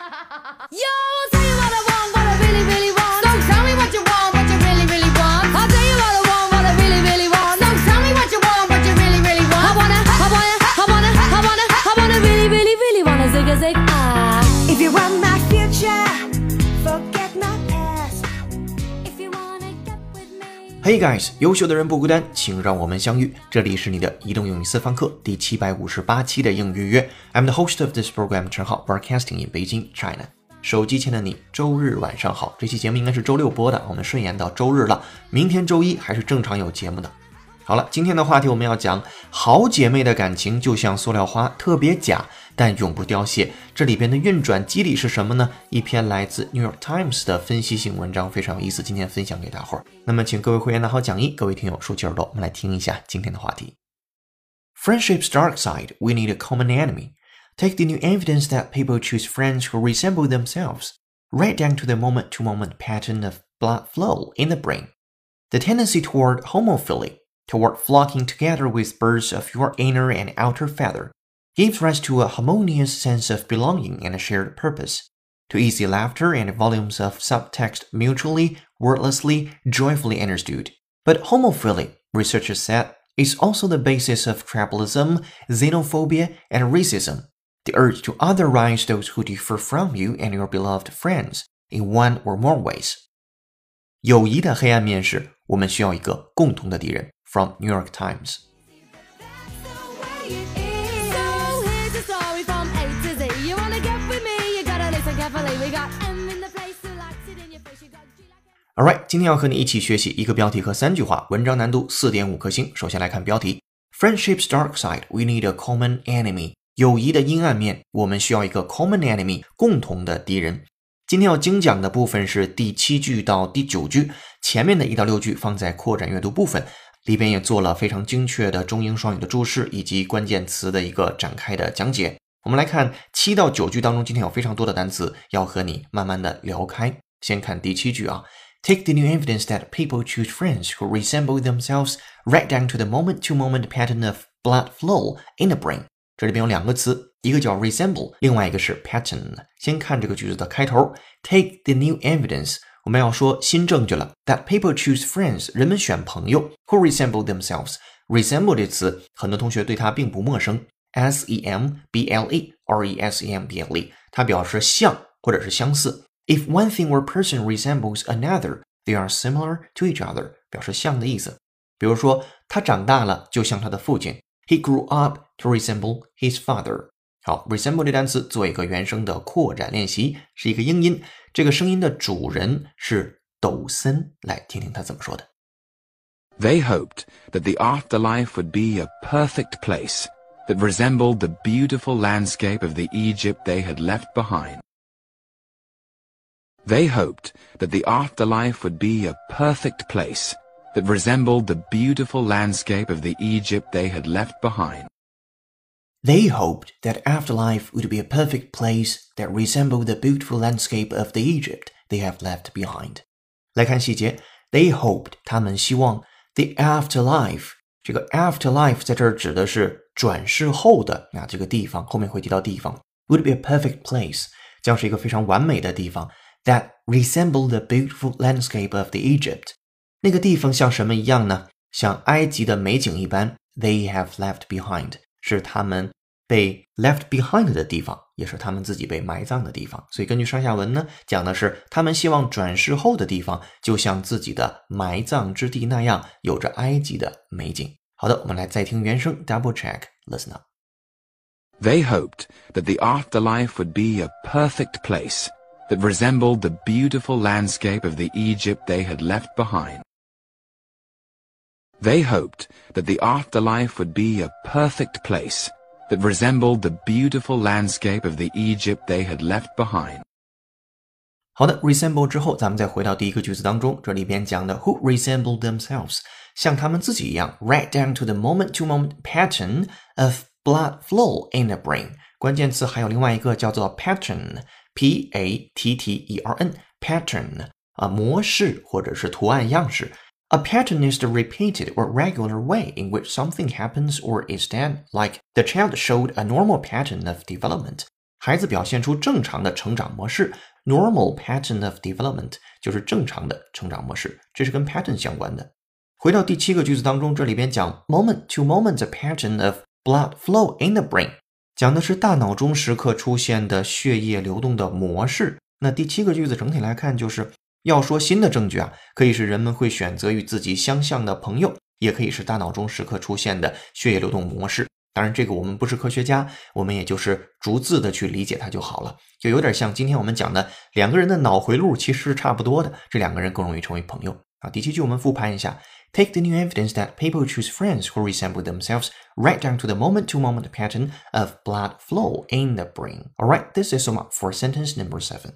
If you what I want what I really, really want Don't tell me what you want, what you really, really want. I'll tell you what I want, what I really, really want. Don't tell me what you want, what you really, really want. I wanna, I wanna, I wanna, I wanna, I wanna really, really, really wanna zigazig. Ah. If you're on my Hey guys，优秀的人不孤单，请让我们相遇。这里是你的移动英语私房课第七百五十八期的英语约。I'm the host of this program，陈浩，broadcasting in Beijing, China。手机前的你，周日晚上好。这期节目应该是周六播的，我们顺延到周日了。明天周一还是正常有节目的。好了，今天的话题我们要讲好姐妹的感情就像塑料花，特别假，但永不凋谢。这里边的运转机理是什么呢？一篇来自 New York Times 的分析性文章，非常有意思，今天分享给大伙儿。那么，请各位会员拿好讲义，各位听友竖起耳朵，我们来听一下今天的话题。Friendship's dark side, we need a common enemy. Take the new evidence that people choose friends who resemble themselves, right down to the moment to moment pattern of blood flow in the brain. The tendency toward homophily, toward flocking together with birds of your inner and outer feather, gives rise to a harmonious sense of belonging and a shared purpose, to easy laughter and volumes of subtext mutually, wordlessly, joyfully understood. But homophily, researchers said, is also the basis of tribalism, xenophobia, and racism. The urge to otherize those who differ from you and your beloved friends in one or more ways. 友谊的黑暗面是我们需要一个共同的敌人。 from New York Times. All right，今天要和你一起学习一个标题和三句话，文章难度四点五颗星。首先来看标题：Friendship's dark side，we need a common enemy。友谊的阴暗面，我们需要一个 common enemy，共同的敌人。今天要精讲的部分是第七句到第九句，前面的一到六句放在扩展阅读部分，里边也做了非常精确的中英双语的注释以及关键词的一个展开的讲解。我们来看七到九句当中，今天有非常多的单词要和你慢慢的聊开。先看第七句啊，Take the new evidence that people choose friends who resemble themselves right down to the moment-to-moment pattern of blood flow in the brain。这里边有两个词，一个叫 resemble，另外一个是 pattern。先看这个句子的开头，Take the new evidence。我们要说新证据了，that people choose friends，人们选朋友，who resemble themselves。resemble 这词，很多同学对它并不陌生，s e m b l e r e s e m b l e，它表示像或者是相似。If one thing or person resembles another, they are similar to each other，表示像的意思。比如说，他长大了就像他的父亲，He grew up to resemble his father。 好，resemble 这单词做一个原声的扩展练习，是一个英音。这个声音的主人是抖森，来听听他怎么说的。 They hoped that the afterlife would be a perfect place that resembled the beautiful landscape of the Egypt they had left behind. They hoped that the afterlife would be a perfect place that resembled the beautiful landscape of the Egypt they had left behind. They hoped that afterlife would be a perfect place that resembled the beautiful landscape of the Egypt they have left behind. 来看细节，They hoped 他们希望 the afterlife 这个 afterlife 在这儿指的是转世后的啊这个地方，后面会提到地方 would be a perfect place 将是一个非常完美的地方 that resembled the beautiful landscape of the Egypt 那个地方像什么一样呢？像埃及的美景一般，they have left behind 是他们被 left behind 的地方，也是他们自己被埋葬的地方。所以根据上下文呢，讲的是他们希望转世后的地方就像自己的埋葬之地那样，有着埃及的美景。好的，我们来再听原声，double check，listen up。They hoped that the afterlife would be a perfect place that resembled the beautiful landscape of the Egypt they had left behind. They hoped that the afterlife would be a perfect place that resembled the beautiful landscape of the Egypt they had left behind. 好的，resemble 之后，咱们再回到第一个句子当中，这里边讲的 who resemble themselves，像他们自己一样，right down to the moment-to-moment pattern of blood flow in the brain。关键词还有另外一个叫做 pattern，p a t t e r n，pattern 啊，模式或者是图案样式。 A pattern is the repeated or regular way in which something happens or is done, like the child showed a normal pattern of development. 孩子表现出正常的成长模式，normal pattern of development 就是正常的成长模式，这是跟 pattern 相关的。回到第七个句子当中，这里边讲 moment to moment the pattern of blood flow in the brain，讲的是大脑中时刻出现的血液流动的模式。那第七个句子整体来看，就是 要说新的证据啊，可以是人们会选择与自己相像的朋友，也可以是大脑中时刻出现的血液流动模式。当然，这个我们不是科学家，我们也就是逐字的去理解它就好了。就有点像今天我们讲的两个人的脑回路其实是差不多的，这两个人更容易成为朋友啊。第七句我们复盘一下：Take the new evidence that people choose friends who resemble themselves right down to the moment-to-moment pattern of blood flow in the brain. All right, this is sum up for sentence number seven.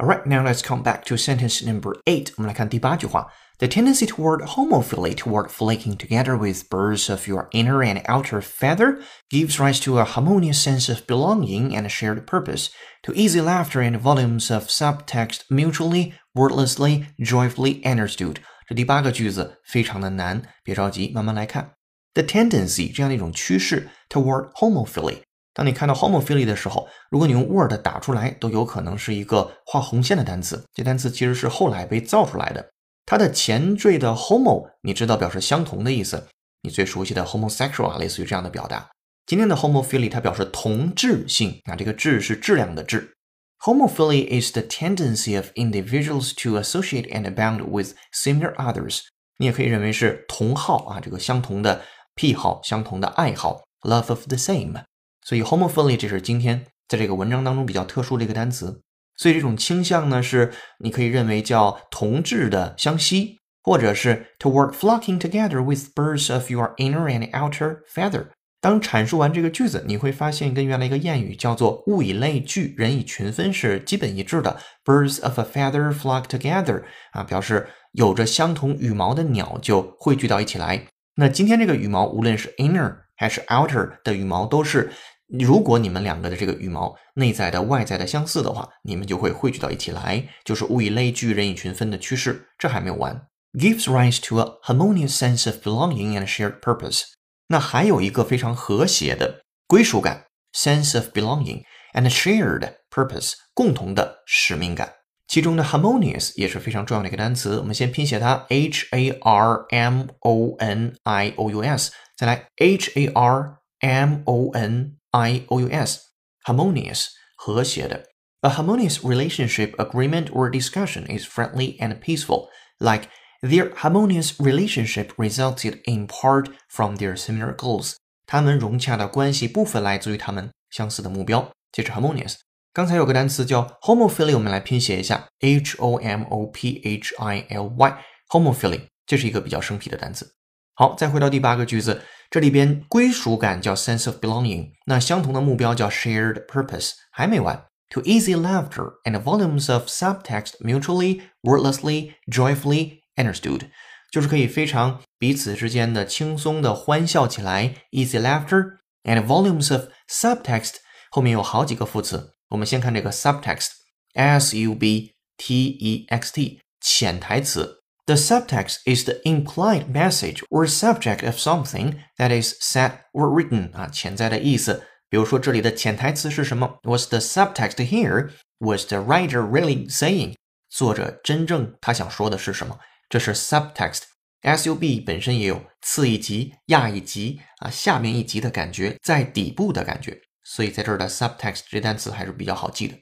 Alright, now let's come back to sentence number eight. 我们来看第八句话。The tendency toward homophily, toward flaking together with birds of your inner and outer feather, gives rise to a harmonious sense of belonging and shared purpose, to easy laughter and volumes of subtext mutually, wordlessly, joyfully understood. 这第八个句子非常的难，别着急，慢慢来看。The tendency 这样的一种趋势 toward homophily， 当你看到 homophily 的时候，如果你用 word 打出来，都有可能是一个画红线的单词。这单词其实是后来被造出来的。它的前缀的 homo，你知道表示相同的意思。你最熟悉的 homosexual 啊，类似于这样的表达。今天的 homophily 它表示同质性啊，这个质是质量的质。Homophily is the tendency of individuals to associate and bond with similar others。你也可以认为是同好啊，这个相同的癖好、相同的爱好，love of the same。所以 homophily 这是今天在这个文章当中比较特殊的一个单词。所以这种倾向呢，是你可以认为叫同质的相吸，或者是 toward flocking together with birds of your inner and outer feather。当阐述完这个句子，你会发现跟原来一个谚语叫做“物以类聚，人以群分”是基本一致的。Birds of a feather flock together 啊，表示有着相同羽毛的鸟就汇聚到一起来。那今天这个羽毛，无论是 inner 还是 outer 的羽毛，都是如果你们两个的这个羽毛内在的、外在的相似的话，你们就会汇聚到一起来，就是物以类聚，人以群分的趋势。这还没有完，gives rise to a harmonious sense of belonging and shared purpose。那还有一个非常和谐的归属感 （sense of belonging） and shared purpose，共同的使命感。其中的 harmonious 也是非常重要的一个单词。我们先拼写它 h a r m o n i o u s，再来 h a r m o n i o u s，harmonious 和谐的。A harmonious relationship, agreement, or discussion is friendly and peaceful, like their harmonious relationship resulted in part from their similar goals. 他们融洽的关系部分来自于他们相似的目标。这是 harmonious。刚才有个单词叫 homophily，我们来拼写一下 h o m o p h i l y，homophily，这是一个比较生僻的单词。 好，再回到第八个句子，这里边归属感叫 sense of belonging，那相同的目标叫 shared purpose，还没完。To easy laughter and volumes of subtext mutually, wordlessly, joyfully understood，就是可以非常彼此之间的轻松的欢笑起来，easy laughter and volumes of subtext 后面有好几个副词，我们先看这个 subtext，s u b t e x t 潜台词。 The subtext is the implied message or subject of something that is said or written 啊，潜在的意思。比如说这里的潜台词是什么？Was the subtext here? Was the writer really saying? 作者真正他想说的是什么？这是 subtext。sub 本身也有次一级、亚一级啊，下面一级的感觉，在底部的感觉。所以在这儿的 subtext 这单词还是比较好记的。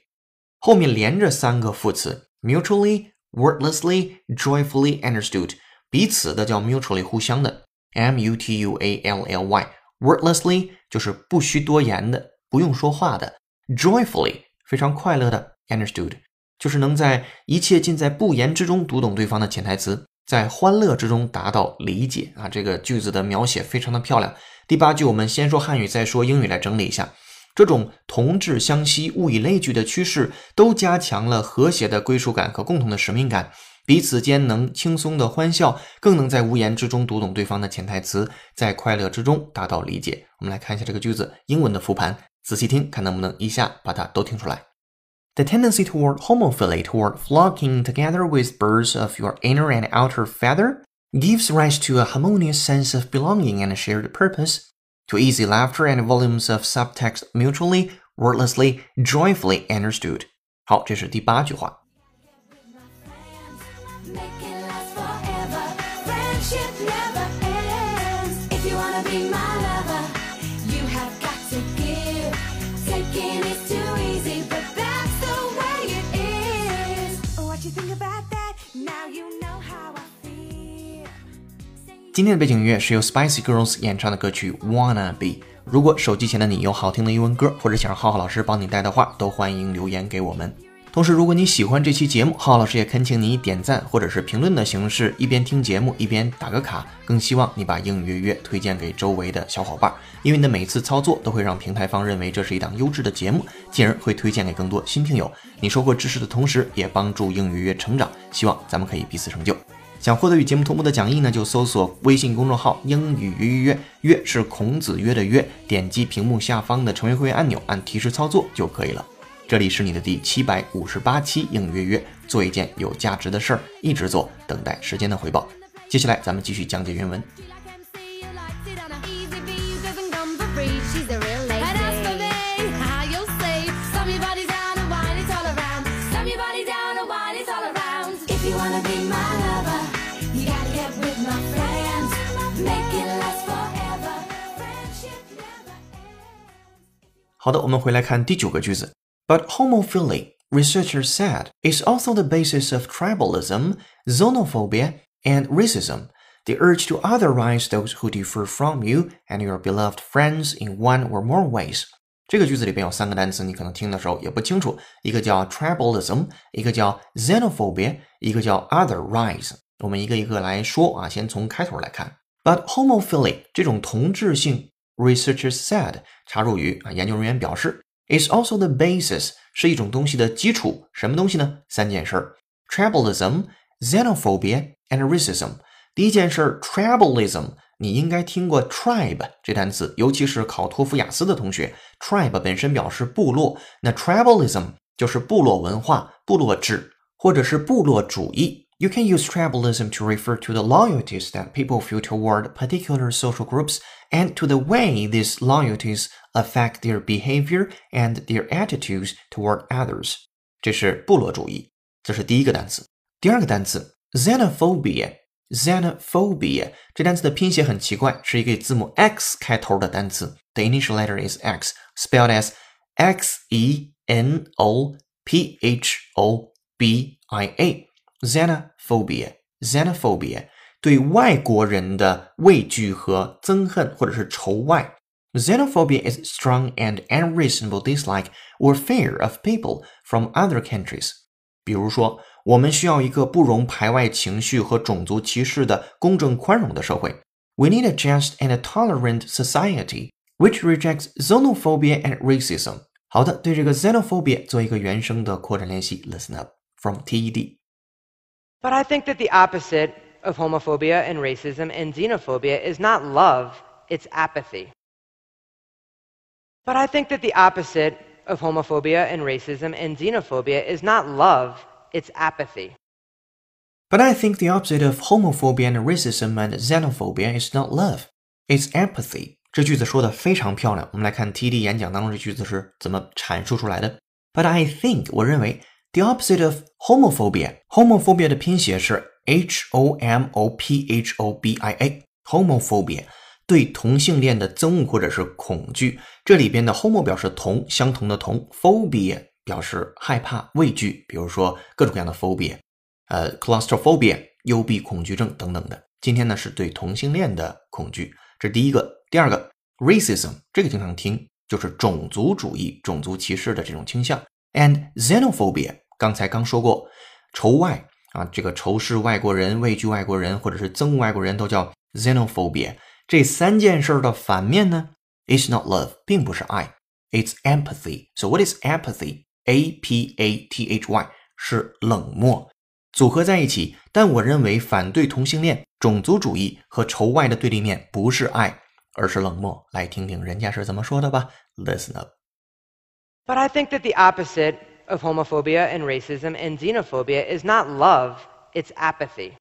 后面连着三个副词：mutually。Wordlessly, joyfully understood，彼此的叫 mutually 互相的，m u t u a l l y，wordlessly 就是不需多言的，不用说话的，joyfully 非常快乐的，understood 就是能在一切尽在不言之中读懂对方的潜台词，在欢乐之中达到理解啊。这个句子的描写非常的漂亮。第八句我们先说汉语，再说英语来整理一下。这种同质相吸、物以类聚的趋势，都加强了和谐的归属感和共同的使命感，彼此间能轻松的欢笑，更能在无言之中读懂对方的潜台词，在快乐之中达到理解。我们来看一下这个句子英文的复盘，仔细听，看能不能一下把它都听出来。The tendency toward homophily, toward flocking together with birds of your inner and outer feather, gives rise to a harmonious sense of belonging and shared purpose, to easy laughter and volumes of subtext mutually, wordlessly, joyfully understood. 好，这是第八句话。 今天的背景音乐是由 Spicy Girls 演唱的歌曲《Wanna Be》。如果手机前的你有好听的英文歌，或者想让浩浩老师帮你带的话，都欢迎留言给我们。同时，如果你喜欢这期节目，浩浩老师也恳请你以点赞或者是评论的形式，一边听节目一边打个卡。更希望你把英语约约推荐给周围的小伙伴，因为你的每次操作都会让平台方认为这是一档优质的节目，进而会推荐给更多新听友。你收获知识的同时，也帮助英语约约成长。希望咱们可以彼此成就。想获得与节目同步的讲义呢，就搜索微信公众号“英语约约约”，约是孔子约的约，点击屏幕下方的成为会员按钮，按提示操作就可以了。这里是你的第七百五十八期英语约约，做一件有价值的事儿，一直做，等待时间的回报。接下来咱们继续讲解原文。好的，我们回来看第九个句子。But homophily, researchers said, is also the basis of tribalism, xenophobia, and racism. The urge to otherize those who differ from you and your beloved friends in one or more ways. 这个句子里边有三个单词，你可能听的时候也不清楚，一个叫 tribalism，一个叫 xenophobia，一个叫 otherize。我们一个一个来说啊，先从开头来看。But homophily 这种同质性 ，researchers said 插入语啊，研究人员表示，is also the basis 是一种东西的基础。什么东西呢？三件事儿：tribalism、xenophobia and racism。第一件事，tribalism，你应该听过 tribe 这单词，尤其是考托福雅思的同学，tribe 本身表示部落，那 tribalism 就是部落文化、部落制或者是部落主义。You can use tribalism to refer to the loyalties that people feel toward particular social groups and to the way these loyalties affect their behavior and their attitudes toward others. 这是部落主义，这是第一个单词。第二个单词 xenophobia。xenophobia 这单词的拼写很奇怪，是一个以字母 x 开头的单词。The initial letter is x, spelled as x e n o p h o b i a. Xenophobia, xenophobia 对外国人的畏惧和憎恨或者是仇外。Xenophobia is strong and unreasonable dislike or fear of people from other countries. 比如说，我们需要一个不容排外情绪和种族歧视的公正宽容的社会。We need a just and a tolerant society which rejects xenophobia and racism. 好的，对这个 xenophobia 做一个原声的扩展练习。Listen up from E TED. But I think that the opposite of homophobia and racism and xenophobia is not love, it's apathy. But I think that the opposite of homophobia and racism and xenophobia is not love, it's apathy. But I think the opposite of homophobia and racism and xenophobia is not love, it's apathy. 这句子说的非常漂亮。我们来看 TED 演讲当中这句子是怎么阐述出来的。But I think，我认为 the opposite of homophobia，homophobia 的拼写是 h o m o p h o b i a，homophobia 对同性恋的憎恶或者是恐惧。这里边的 homo 表示同，相同的同，phobia 表示害怕、畏惧，比如说各种各样的 phobia，呃，claustrophobia 幽闭恐惧症等等的。今天呢是对同性恋的恐惧，这是第一个。第二个 racism 这个经常听，就是种族主义、种族歧视的这种倾向。And xenophobia 刚才刚说过，仇外啊，这个仇视外国人、畏惧外国人或者是憎恶外国人都叫 xenophobia。这三件事的反面呢，is not love，并不是爱，it's empathy。So what is empathy？A P A T H Y 是冷漠。组合在一起，但我认为反对同性恋、种族主义和仇外的对立面不是爱，而是冷漠。来听听人家是怎么说的吧。Listen up. But I think that the opposite of homophobia and racism and xenophobia is not love, it's apathy.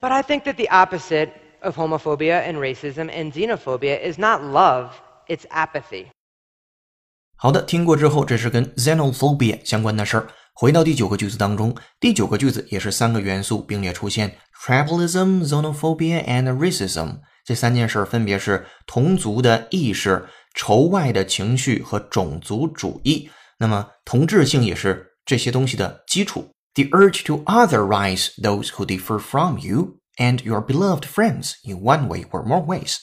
But I think that the opposite of homophobia and racism and xenophobia is not love, it's apathy. 好的，听过之后，这是跟 xenophobia 相关的事儿。回到第九个句子当中，第九个句子也是三个元素并列出现：tribalism、xenophobia and racism。这三件事分别是同族的意识、 仇外的情绪和种族主义。那么同质性也是这些东西的基础。The urge to otherize those who differ from you and your beloved friends in one way or more ways。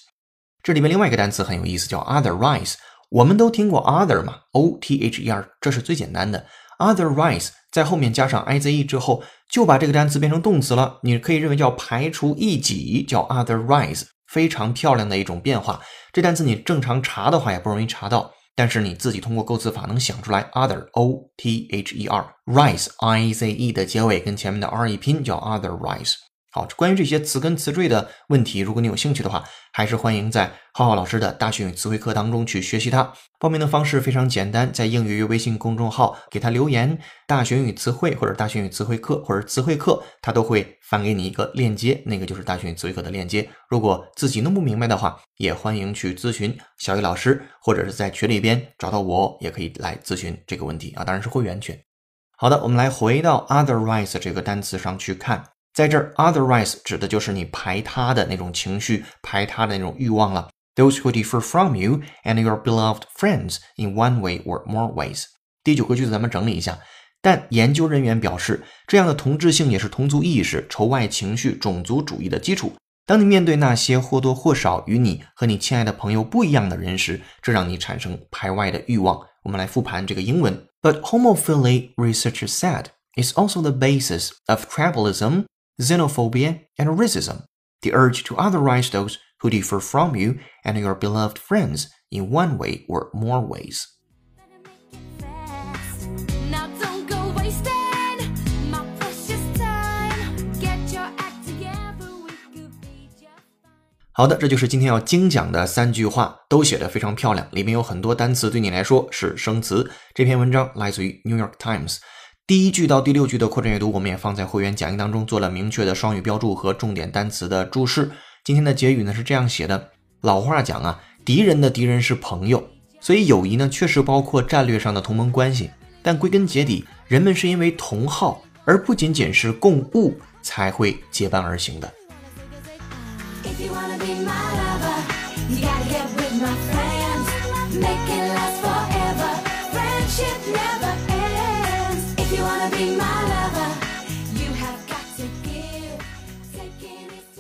这里面另外一个单词很有意思，叫 otherize。我们都听过 other 嘛，o t h e r，这是最简单的。Otherwise，在后面加上 i z e 之后，就把这个单词变成动词了。你可以认为叫排除异己，叫 otherwise，非常漂亮的一种变化。这单词你正常查的话也不容易查到，但是你自己通过构词法能想出来。Other o t h e r，rise i z e 的结尾跟前面的 r 一拼，叫 other rise。好，关于这些词根词缀的问题，如果你有兴趣的话，还是欢迎在浩浩老师的大学英语词汇课当中去学习它。报名的方式非常简单，在英语微信公众号给他留言“大学英语词汇”或者“大学英语词汇课”或者“词汇课”，他都会发给你一个链接，那个就是大学英语词汇课的链接。如果自己弄不明白的话，也欢迎去咨询小雨老师，或者是在群里边找到我，也可以来咨询这个问题啊，当然是会员群。好的，我们来回到 otherwise 这个单词上去看。在这儿，otherwise 指的就是你排他的那种情绪，排他的那种欲望了。Those who differ from you and your beloved friends in one way or more ways。第九个句子咱们整理一下。但研究人员表示，这样的同质性也是同族意识、仇外情绪、种族主义的基础。当你面对那些或多或少与你和你亲爱的朋友不一样的人时，这让你产生排外的欲望。我们来复盘这个英文。But homophily researchers said is also the basis of tribalism xenophobia, and racism, the urge to otherize those who differ from you and your beloved friends in one way or more ways. Now don't go wasting my precious time. Get your act together, we could be just fine. 好的，这就是今天要精讲的三句话，都写得非常漂亮，里面有很多单词对你来说是生词。这篇文章来自于 New York Times。第一句到第六句的扩展阅读，我们也放在会员讲义当中做了明确的双语标注和重点单词的注释。今天的结语呢是这样写的：老话讲啊，敌人的敌人是朋友，所以友谊呢确实包括战略上的同盟关系。但归根结底，人们是因为同好，而不仅仅是共物，才会结伴而行的。If you wanna be my lover, you gotta get with my friends. Make it last forever. Friendship never ends. If you wanna be my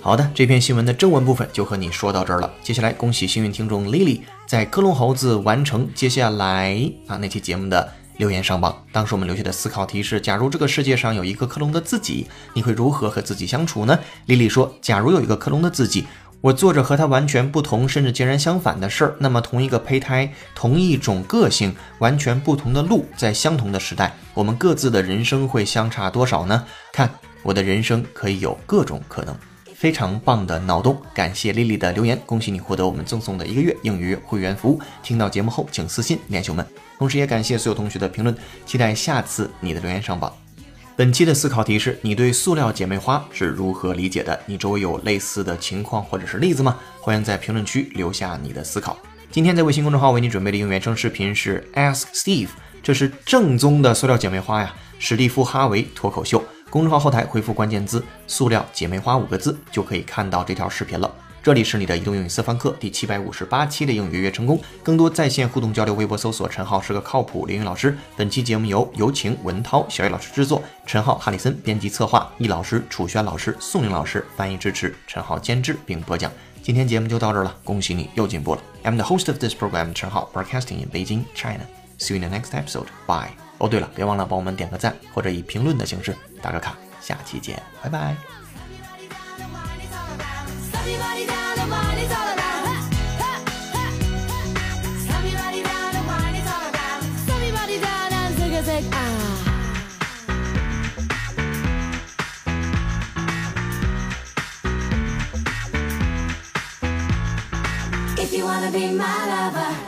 好的，这篇新闻的正文部分就和你说到这儿了。接下来，恭喜幸运听众 Lily 在克隆猴子完成接下来啊那期节目的留言上榜。当时我们留下的思考题是：假如这个世界上有一个克隆的自己，你会如何和自己相处呢？Lily 说：假如有一个克隆的自己。我做着和他完全不同，甚至截然相反的事儿。那么，同一个胚胎，同一种个性，完全不同的路，在相同的时代，我们各自的人生会相差多少呢？看，我的人生可以有各种可能。非常棒的脑洞，感谢丽丽的留言，恭喜你获得我们赠送的一个月英语会员服务。听到节目后，请私信联系我们。同时也感谢所有同学的评论，期待下次你的留言上榜。本期的思考题是：你对塑料姐妹花是如何理解的？你周围有类似的情况或者是例子吗？欢迎在评论区留下你的思考。今天在微信公众号为你准备的英语原声视频是 Ask Steve，这是正宗的塑料姐妹花呀，史蒂夫·哈维脱口秀。公众号后台回复关键字“塑料姐妹花”五个字，就可以看到这条视频了。这里是你的移动英语私房课第七百五十八期的英语约约成功。更多在线互动交流，微博搜索“陈浩是个靠谱英语老师”。本期节目由有请文涛、小叶老师制作，陈浩、哈里森编辑策划，易老师、楚轩老师、宋宁老师翻译支持，陈浩监制并播讲。今天节目就到这儿了，恭喜你又进步了。I'm the host of this program，陈浩，broadcasting in Beijing, China. See you in the next episode. Bye. 哦，对了，别忘了帮我们点个赞，或者以评论的形式打个卡。下期见，拜拜。If you wanna be my lover,